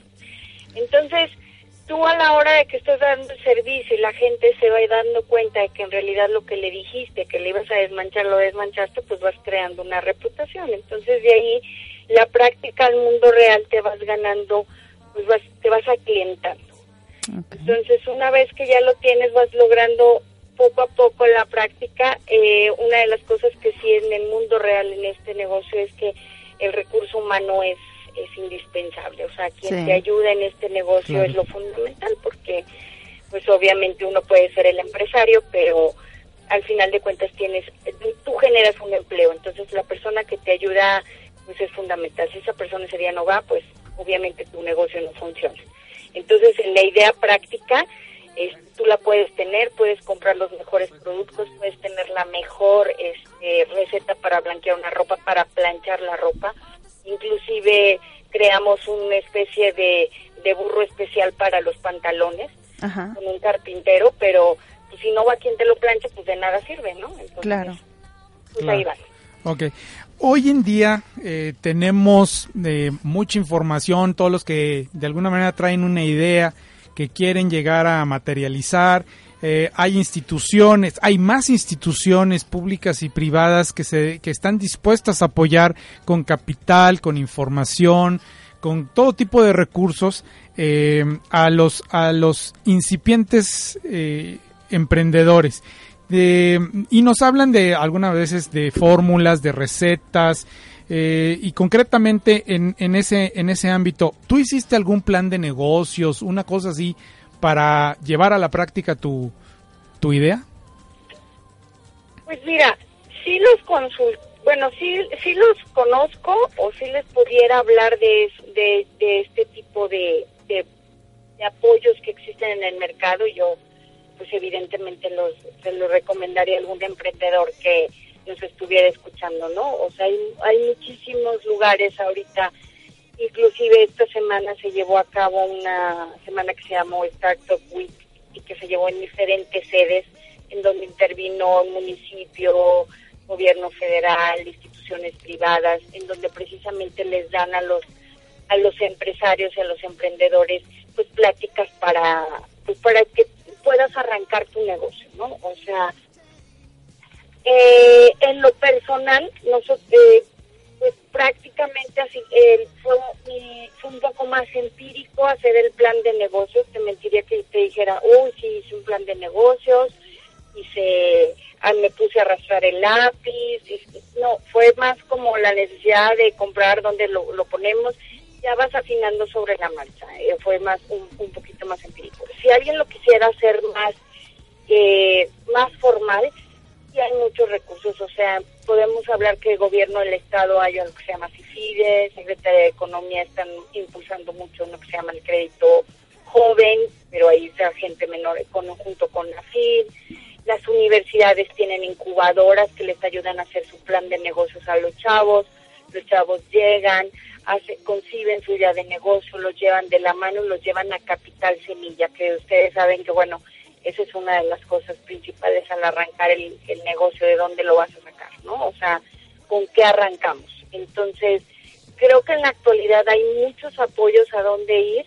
Entonces, tú a la hora de que estás dando el servicio y la gente se va dando cuenta de que en realidad lo que le dijiste, que le ibas a desmanchar, lo desmanchaste, pues vas creando una reputación. Entonces, de ahí, la práctica al mundo real te vas ganando, pues vas, te vas aclientando. Entonces, una vez que ya lo tienes, vas logrando poco a poco la práctica. Eh, una de las cosas que sí en el mundo real, en este negocio, es que el recurso humano es, es indispensable. O sea, quien Sí. te ayuda en este negocio Claro. es lo fundamental, porque pues obviamente uno puede ser el empresario, pero al final de cuentas tienes, tú generas un empleo, entonces la persona que te ayuda pues es fundamental. Si esa persona ese día no va, pues obviamente tu negocio no funciona. Entonces en la idea práctica, es- tú la puedes tener, puedes comprar los mejores productos, puedes tener la mejor este, receta para blanquear una ropa, para planchar la ropa. Inclusive creamos una especie de, de burro especial para los pantalones Ajá. con un carpintero, pero pues, si no va quien te lo planche, pues de nada sirve, ¿no? Entonces, Claro. pues ahí va. Ok. Hoy en día eh, tenemos eh, mucha información, todos los que de alguna manera traen una idea que quieren llegar a materializar. Eh, hay instituciones, hay más instituciones públicas y privadas que, se, que están dispuestas a apoyar con capital, con información, con todo tipo de recursos eh, a los a los incipientes eh, emprendedores. De- y nos hablan de algunas veces de fórmulas de recetas eh, y concretamente en, en ese en ese ámbito tú hiciste algún plan de negocios una cosa así para llevar a la práctica tu tu idea Pues mira, sí los consul bueno, sí, sí los conozco o sí les pudiera hablar de, de, de este tipo de, de, de apoyos que existen en el mercado. Yo, pues evidentemente los, se los recomendaría a algún emprendedor que nos estuviera escuchando, ¿no? O sea, hay, hay muchísimos lugares ahorita Inclusive esta semana se llevó a cabo una semana que se llamó Startup Week y que se llevó en diferentes sedes en donde intervino el municipio, gobierno federal, instituciones privadas, en donde precisamente les dan a los a los empresarios y a los emprendedores pues pláticas para pues para que puedas arrancar tu negocio, ¿no? O sea, eh, en lo personal, nosotros eh, pues prácticamente así eh, fue, fue un poco más empírico hacer el plan de negocios. Te mentiría que te dijera, uy, sí, hice un plan de negocios, hice, ah, me puse a arrastrar el lápiz. hice- no, fue más como la necesidad de comprar donde lo, lo ponemos. Ya vas afinando sobre la marcha. eh, fue más un, un poquito más empírico. Si alguien lo quisiera hacer más eh, más formal, hay muchos recursos, o sea, podemos hablar que el gobierno del Estado hay algo que se llama CIFIDE, Secretaría de Economía están impulsando mucho uno que se llama el crédito joven, pero ahí está gente menor con, junto con la FID. Las universidades tienen incubadoras que les ayudan a hacer su plan de negocios a los chavos, los chavos llegan, conciben su idea de negocio, los llevan de la mano y los llevan a Capital Semilla, que ustedes saben que, bueno, esa es una de las cosas principales al arrancar el, el negocio, de dónde lo vas a sacar, ¿no? O sea, ¿con qué arrancamos? Entonces, creo que en la actualidad hay muchos apoyos a dónde ir.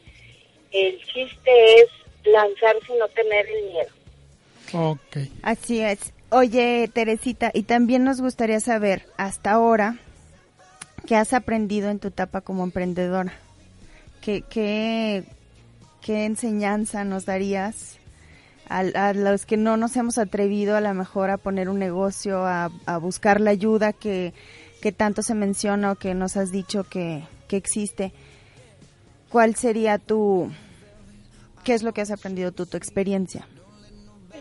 El chiste es lanzarse y no tener el miedo. Ok. Así es. Oye, Teresita, y también nos gustaría saber, hasta ahora, ¿qué has aprendido en tu etapa como emprendedora? ¿Qué, qué, qué enseñanza nos darías a, a los que no nos hemos atrevido a lo mejor a poner un negocio, a, a buscar la ayuda que, que tanto se menciona o que nos has dicho que, que existe? ¿Cuál sería tu, qué es lo que has aprendido tú, tu experiencia?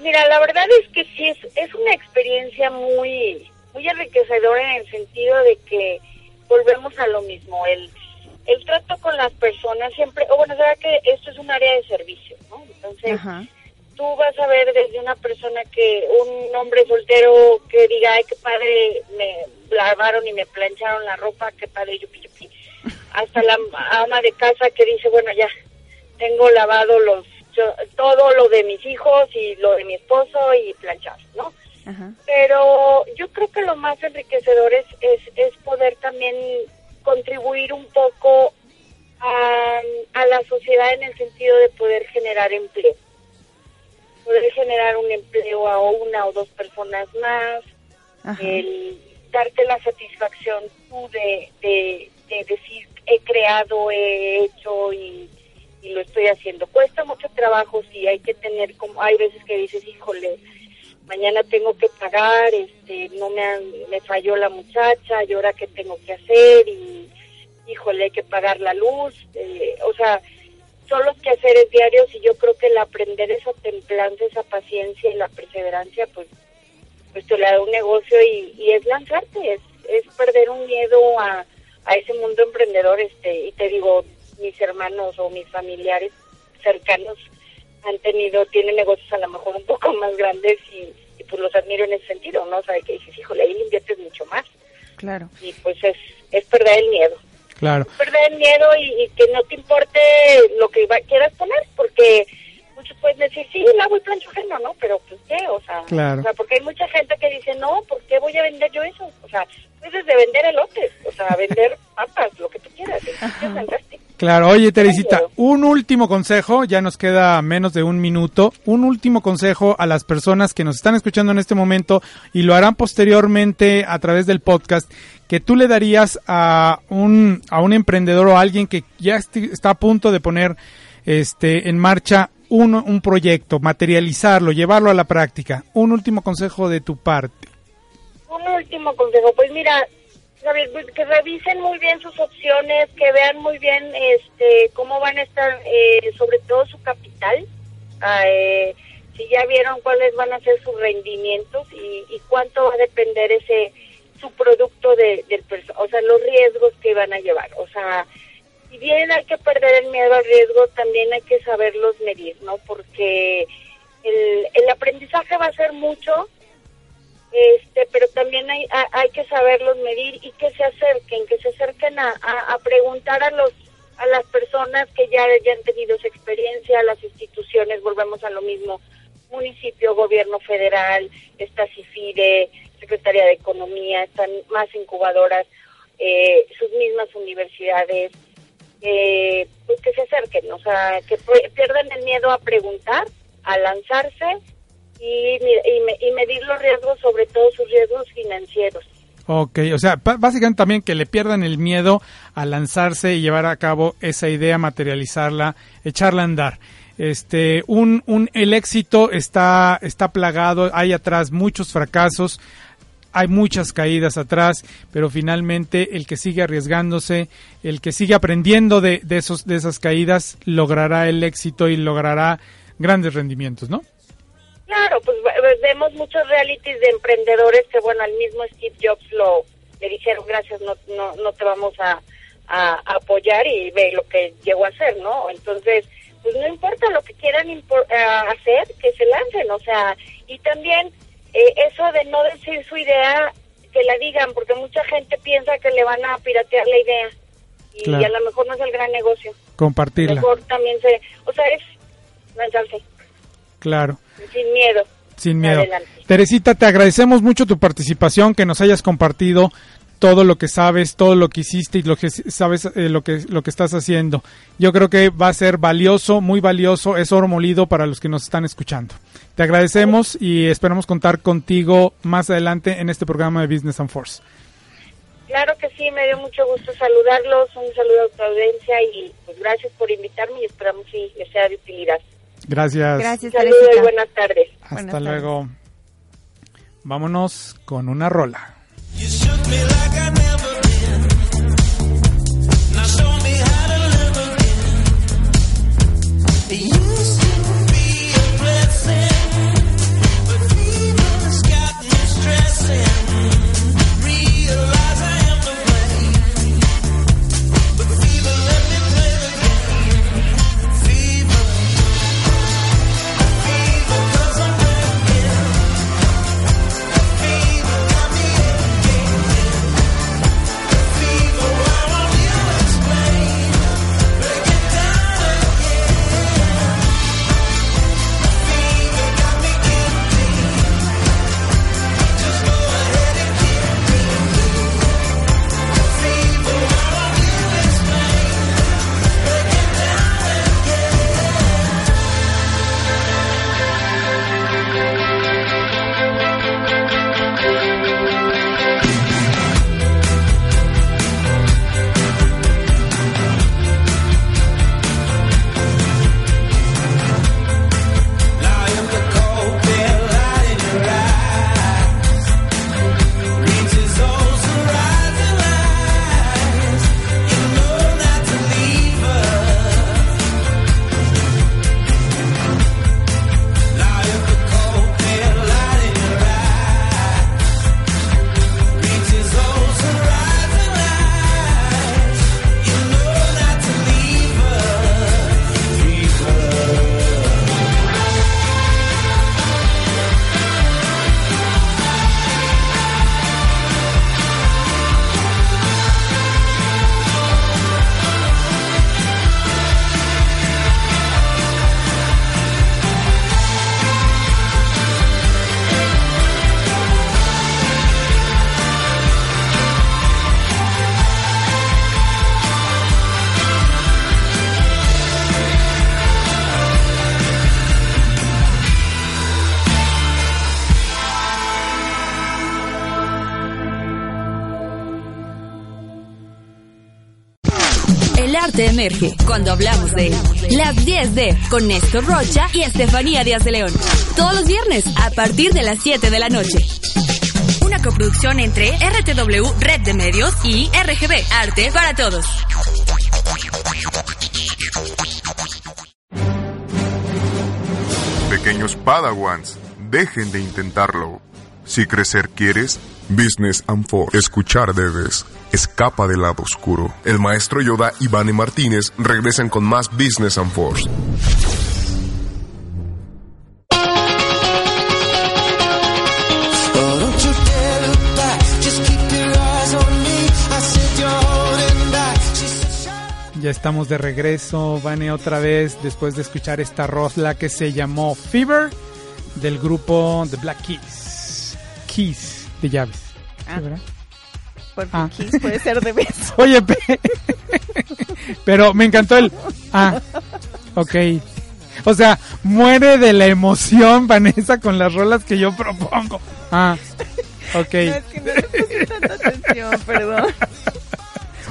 Mira, la verdad es que sí, es, es una experiencia muy, muy enriquecedora en el sentido de que volvemos a lo mismo, el, el trato con las personas siempre, o bueno, sabes que esto es un área de servicio, ¿no? Entonces, Ajá. Tú vas a ver desde una persona que, un hombre soltero que diga, ay, qué padre, me lavaron y me plancharon la ropa, qué padre, yupi, yupi, hasta la ama de casa que dice, bueno, ya, tengo lavado los yo- todo lo de mis hijos y lo de mi esposo y planchar, ¿no? Ajá. Pero yo creo que lo más enriquecedor es, es, es poder también contribuir un poco a, a la sociedad en el sentido de poder generar empleo. Poder generar un empleo a una o dos personas más, Ajá. el darte la satisfacción tú de, de, de decir he creado, he hecho y, y lo estoy haciendo. Cuesta mucho trabajo, sí, hay que tener como, hay veces que dices, híjole, mañana tengo que pagar, este, no me han, me falló la muchacha, y ahora qué tengo que hacer y híjole, hay que pagar la luz, eh, o sea, son los quehaceres diarios y yo creo que el aprender esa templanza, esa paciencia y la perseverancia, pues, pues te la da un negocio y, y es lanzarte, es, es perder un miedo a, a ese mundo emprendedor, este, y te digo, mis hermanos o mis familiares cercanos han tenido, tienen negocios a lo mejor un poco más grandes y, y pues los admiro en ese sentido, ¿no? O sea, que dices, híjole, ahí le inviertes mucho más Claro. y pues es, es perder el miedo Claro. perder el miedo y, y que no te importe lo que va- quieras poner, porque muchos pueden decir, sí, lavo y plancho ajeno, ¿no? Pero, pues, ¿qué? O sea, Claro. o sea, porque hay mucha gente que dice, no, ¿por qué voy a vender yo eso? O sea, puedes de vender elotes, o sea, vender papas, lo que tú quieras, es fantástico. Claro, oye Teresita, un último consejo, ya nos queda menos de un minuto, un último consejo a las personas que nos están escuchando en este momento y lo harán posteriormente a través del podcast, que tú le darías a un, a un emprendedor o a alguien que ya está a punto de poner este, en marcha un, un proyecto, materializarlo, llevarlo a la práctica. Un último consejo de tu parte. Un último consejo, pues mira, que revisen muy bien sus opciones, que vean muy bien este cómo van a estar, eh, sobre todo su capital, eh, si ya vieron cuáles van a ser sus rendimientos y, y cuánto va a depender ese su producto de, del o sea, los riesgos que van a llevar, o sea, si bien hay que perder el miedo al riesgo, también hay que saberlos medir, ¿no? Porque el, el aprendizaje va a ser mucho, este pero también hay, ha- hay que saberlos medir y que se acerquen, que se acerquen a, a, preguntar a los a las personas que ya hayan tenido esa experiencia, a las instituciones, volvemos a lo mismo, municipio, gobierno federal, está CIFIDE, Secretaría de Economía, están más incubadoras, eh, sus mismas universidades, eh, pues que se acerquen, o sea, que pierdan el miedo a preguntar, a lanzarse y, y, me- y medir los riesgos, sobre todo sus riesgos financieros. Ok, o sea, básicamente también que le pierdan el miedo a lanzarse y llevar a cabo esa idea, materializarla, echarla a andar. Este, un, un, el éxito está, está plagado, hay atrás muchos fracasos, hay muchas caídas atrás, pero finalmente el que sigue arriesgándose, el que sigue aprendiendo de, de esos, de esas caídas, logrará el éxito y logrará grandes rendimientos, ¿no? Claro, pues ve- vemos muchos realities de emprendedores que, bueno, al mismo Steve Jobs lo le dijeron gracias, no, no, no te vamos a, a apoyar y ve lo que llegó a hacer, ¿no? Entonces, pues no importa lo que quieran eh, hacer, que se lancen, o sea, y también eh, eso de no decir su idea, que la digan, porque mucha gente piensa que le van a piratear la idea y Claro. a lo mejor no es el gran negocio. Compartirla, Mejor también se, o sea, es lanzarse claro. sin miedo. Sin miedo. Adelante. Teresita, te agradecemos mucho tu participación, que nos hayas compartido todo lo que sabes, todo lo que hiciste y lo que sabes, eh, lo que lo que estás haciendo. Yo creo que va a ser valioso, muy valioso, es oro molido para los que nos están escuchando. Te agradecemos y esperamos contar contigo más adelante en este programa de Business and Force. Claro que sí, me dio mucho gusto saludarlos, un saludo a tu audiencia y pues gracias por invitarme y esperamos que sea de utilidad. Gracias. Gracias, Saludos y buenas tardes. Hasta Buenas tardes. luego. Vámonos con una rola. Cuando hablamos de él. Las 10 de con Néstor Rocha y Estefanía Díaz de León. Todos los viernes a partir de las 7 de la noche. Una coproducción entre RTW Red de Medios y RGB Arte para Todos. Pequeños Padawans, dejen de intentarlo. Si crecer quieres, Business and Force. Escuchar debes. Escapa del lado oscuro. El maestro Yoda y Vane Martínez regresan con más Business and Force. Ya estamos de regreso, Vane, otra vez, después de escuchar esta rosla que se llamó Fever, del grupo The Black Keys. Keys, de llaves. Ah. ¿Sí, verdad? Ah. Kiss puede ser de beso. Oye, pe- pero me encantó el... Ah, ok. O sea, muere de la emoción, Vanessa, con las rolas que yo propongo. Ah, ok. No, es que no le puse tanta atención, perdón.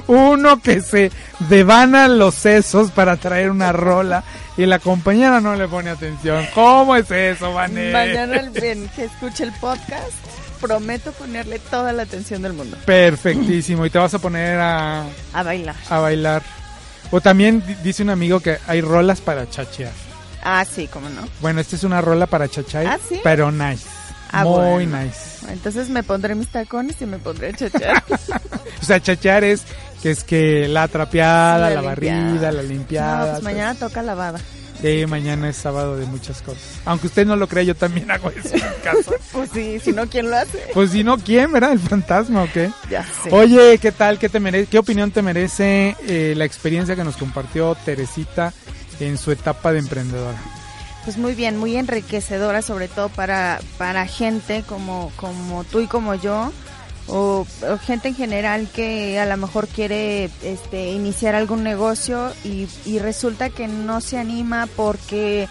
Uno que se devana los sesos para traer una rola y la compañera no le pone atención. ¿Cómo es eso, Vanessa? Mañana el, que escuche el podcast, prometo ponerle toda la atención del mundo. Perfectísimo. Y te vas a poner a, A bailar. a bailar. O también di- dice un amigo que hay rolas para chachear. Ah, sí, cómo no. Bueno, esta es una rola para chachear, ¿Ah, sí? pero nice. Ah, Muy bueno. nice. Entonces me pondré mis tacones y me pondré a chachar. O sea, chachear es que es que la trapeada, la, la barrida, limpiada. la no, limpiada. pues mañana toca lavada. Sí, mañana es sábado de muchas cosas. Aunque usted no lo crea, yo también hago eso en casa. Pues sí, si no, ¿quién lo hace? Pues si no, ¿quién, verdad? ¿El fantasma o qué? Ya sé. Oye, ¿qué tal? ¿Qué, te merece, ¿Qué opinión te merece eh, la experiencia que nos compartió Teresita en su etapa de emprendedora? Pues muy bien, muy enriquecedora, sobre todo para, para gente como, como tú y como yo, o, o gente en general que a lo mejor quiere este, iniciar algún negocio y, y resulta que no se anima porque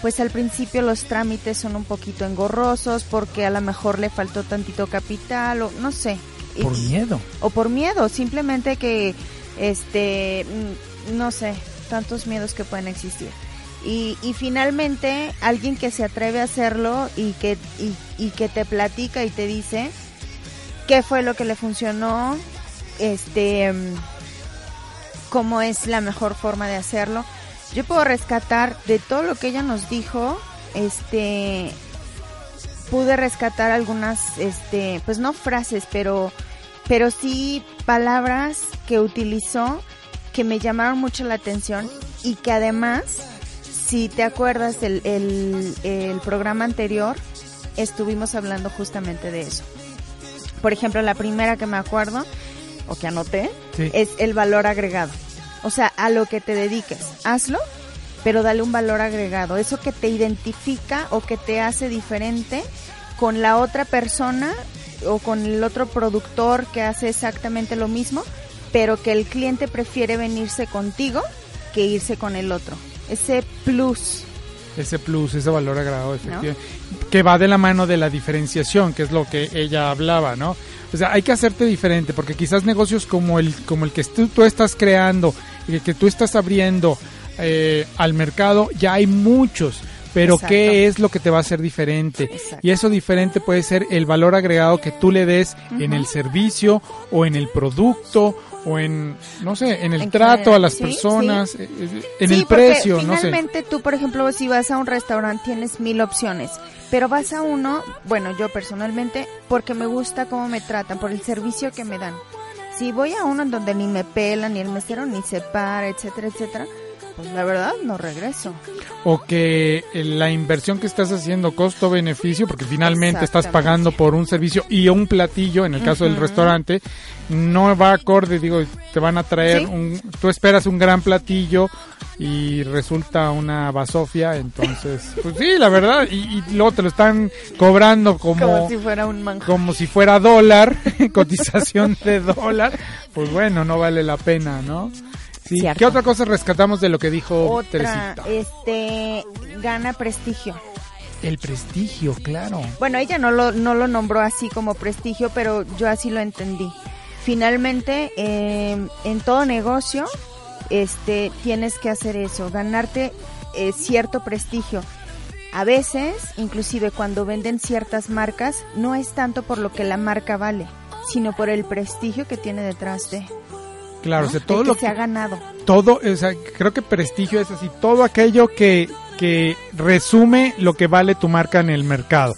pues al principio los trámites son un poquito engorrosos, porque a lo mejor le faltó tantito capital o no sé, Y- Por miedo. o por miedo, simplemente que, este, mm, no sé, tantos miedos que pueden existir. Y, y finalmente, alguien que se atreve a hacerlo y que, y, y que te platica y te dice qué fue lo que le funcionó, este, mm, cómo es la mejor forma de hacerlo. Yo puedo rescatar de todo lo que ella nos dijo, este, pude rescatar algunas, este, pues no frases, pero, pero sí palabras que utilizó que me llamaron mucho la atención y que además, si te acuerdas el, el, el programa anterior, estuvimos hablando justamente de eso. Por ejemplo, la primera que me acuerdo, o que anoté, Sí. es el valor agregado. O sea, a lo que te dediques, hazlo, pero dale un valor agregado. Eso que te identifica o que te hace diferente con la otra persona o con el otro productor que hace exactamente lo mismo, pero que el cliente prefiere venirse contigo que irse con el otro. Ese plus. Ese plus, ese valor agregado, efectivamente. Que va de la mano de la diferenciación, que es lo que ella hablaba, ¿no? O sea, hay que hacerte diferente, porque quizás negocios como el, como el que tú, tú estás creando y el que tú estás abriendo eh, al mercado, ya hay muchos. Pero Exacto. ¿qué es lo que te va a hacer diferente? Y eso diferente puede ser el valor agregado que tú le des en el servicio o en el producto o en, no sé, en el En trato a las sí, personas, sí. eh, eh, en Sí, el precio, no sé. Finalmente tú, por ejemplo, si vas a un restaurante tienes mil opciones, pero vas a uno, bueno, yo personalmente, porque me gusta cómo me tratan, por el servicio que me dan. Si voy a uno en donde ni me pelan, ni el mesero ni se para, etcétera, etcétera, pues la verdad no regreso. o que eh, la inversión que estás haciendo costo-beneficio, porque finalmente estás pagando por un servicio y un platillo, en el caso del restaurante, no va acorde, digo, te van a traer Sí. un, tú esperas un gran platillo y resulta una basofia, entonces, pues sí, la verdad, y, y luego te lo están cobrando como, Como si fuera un manjar. como si fuera dólar, cotización de dólar, pues bueno, no vale la pena, ¿no? Sí. Cierto. ¿Qué otra cosa rescatamos de lo que dijo Otra, Teresita? este, gana prestigio. El prestigio, claro. Bueno, ella no lo, no lo nombró así como prestigio, pero yo así lo entendí. Finalmente, eh, en todo negocio, este, tienes que hacer eso, ganarte eh, cierto prestigio. A veces, inclusive cuando venden ciertas marcas, no es tanto por lo que la marca vale, sino por el prestigio que tiene detrás de. Claro, ¿no? o sea, De todo que lo se que, ha ganado. todo, o sea, creo que prestigio es así, todo aquello que, que resume lo que vale tu marca en el mercado.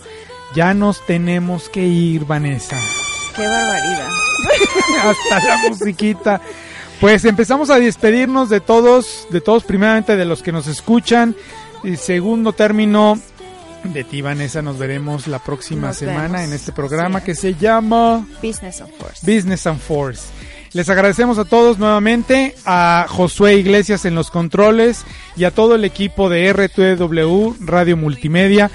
Ya nos tenemos que ir, Vanessa. Qué barbaridad. Hasta la musiquita. Pues empezamos a despedirnos de todos, de todos primeramente de los que nos escuchan. Y segundo término, de ti, Vanessa, nos veremos la próxima Nos semana vemos. en este programa que se llama Business of Force. Business and Force. Les agradecemos a todos nuevamente, a Josué Iglesias en los controles y a todo el equipo de RTW Radio Multimedia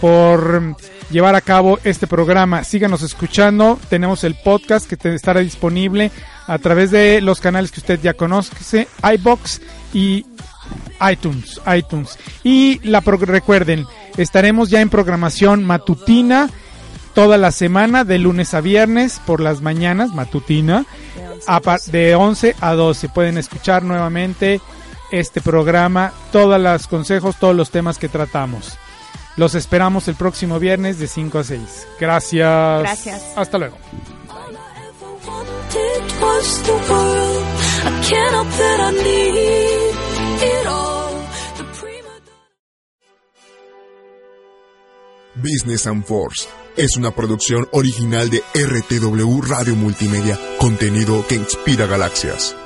por llevar a cabo este programa. Síganos escuchando, tenemos el podcast que estará disponible a través de los canales que usted ya conoce, iBox y iTunes, iTunes. Y la recuerden, estaremos ya en programación matutina toda la semana de lunes a viernes por las mañanas matutina de 11 a 12 pueden escuchar nuevamente este programa todos los consejos todos los temas que tratamos. Los esperamos el próximo viernes de 5 a 6 gracias. Gracias. hasta luego. It Business and Force es una producción original de RTW Radio Multimedia, contenido que inspira galaxias.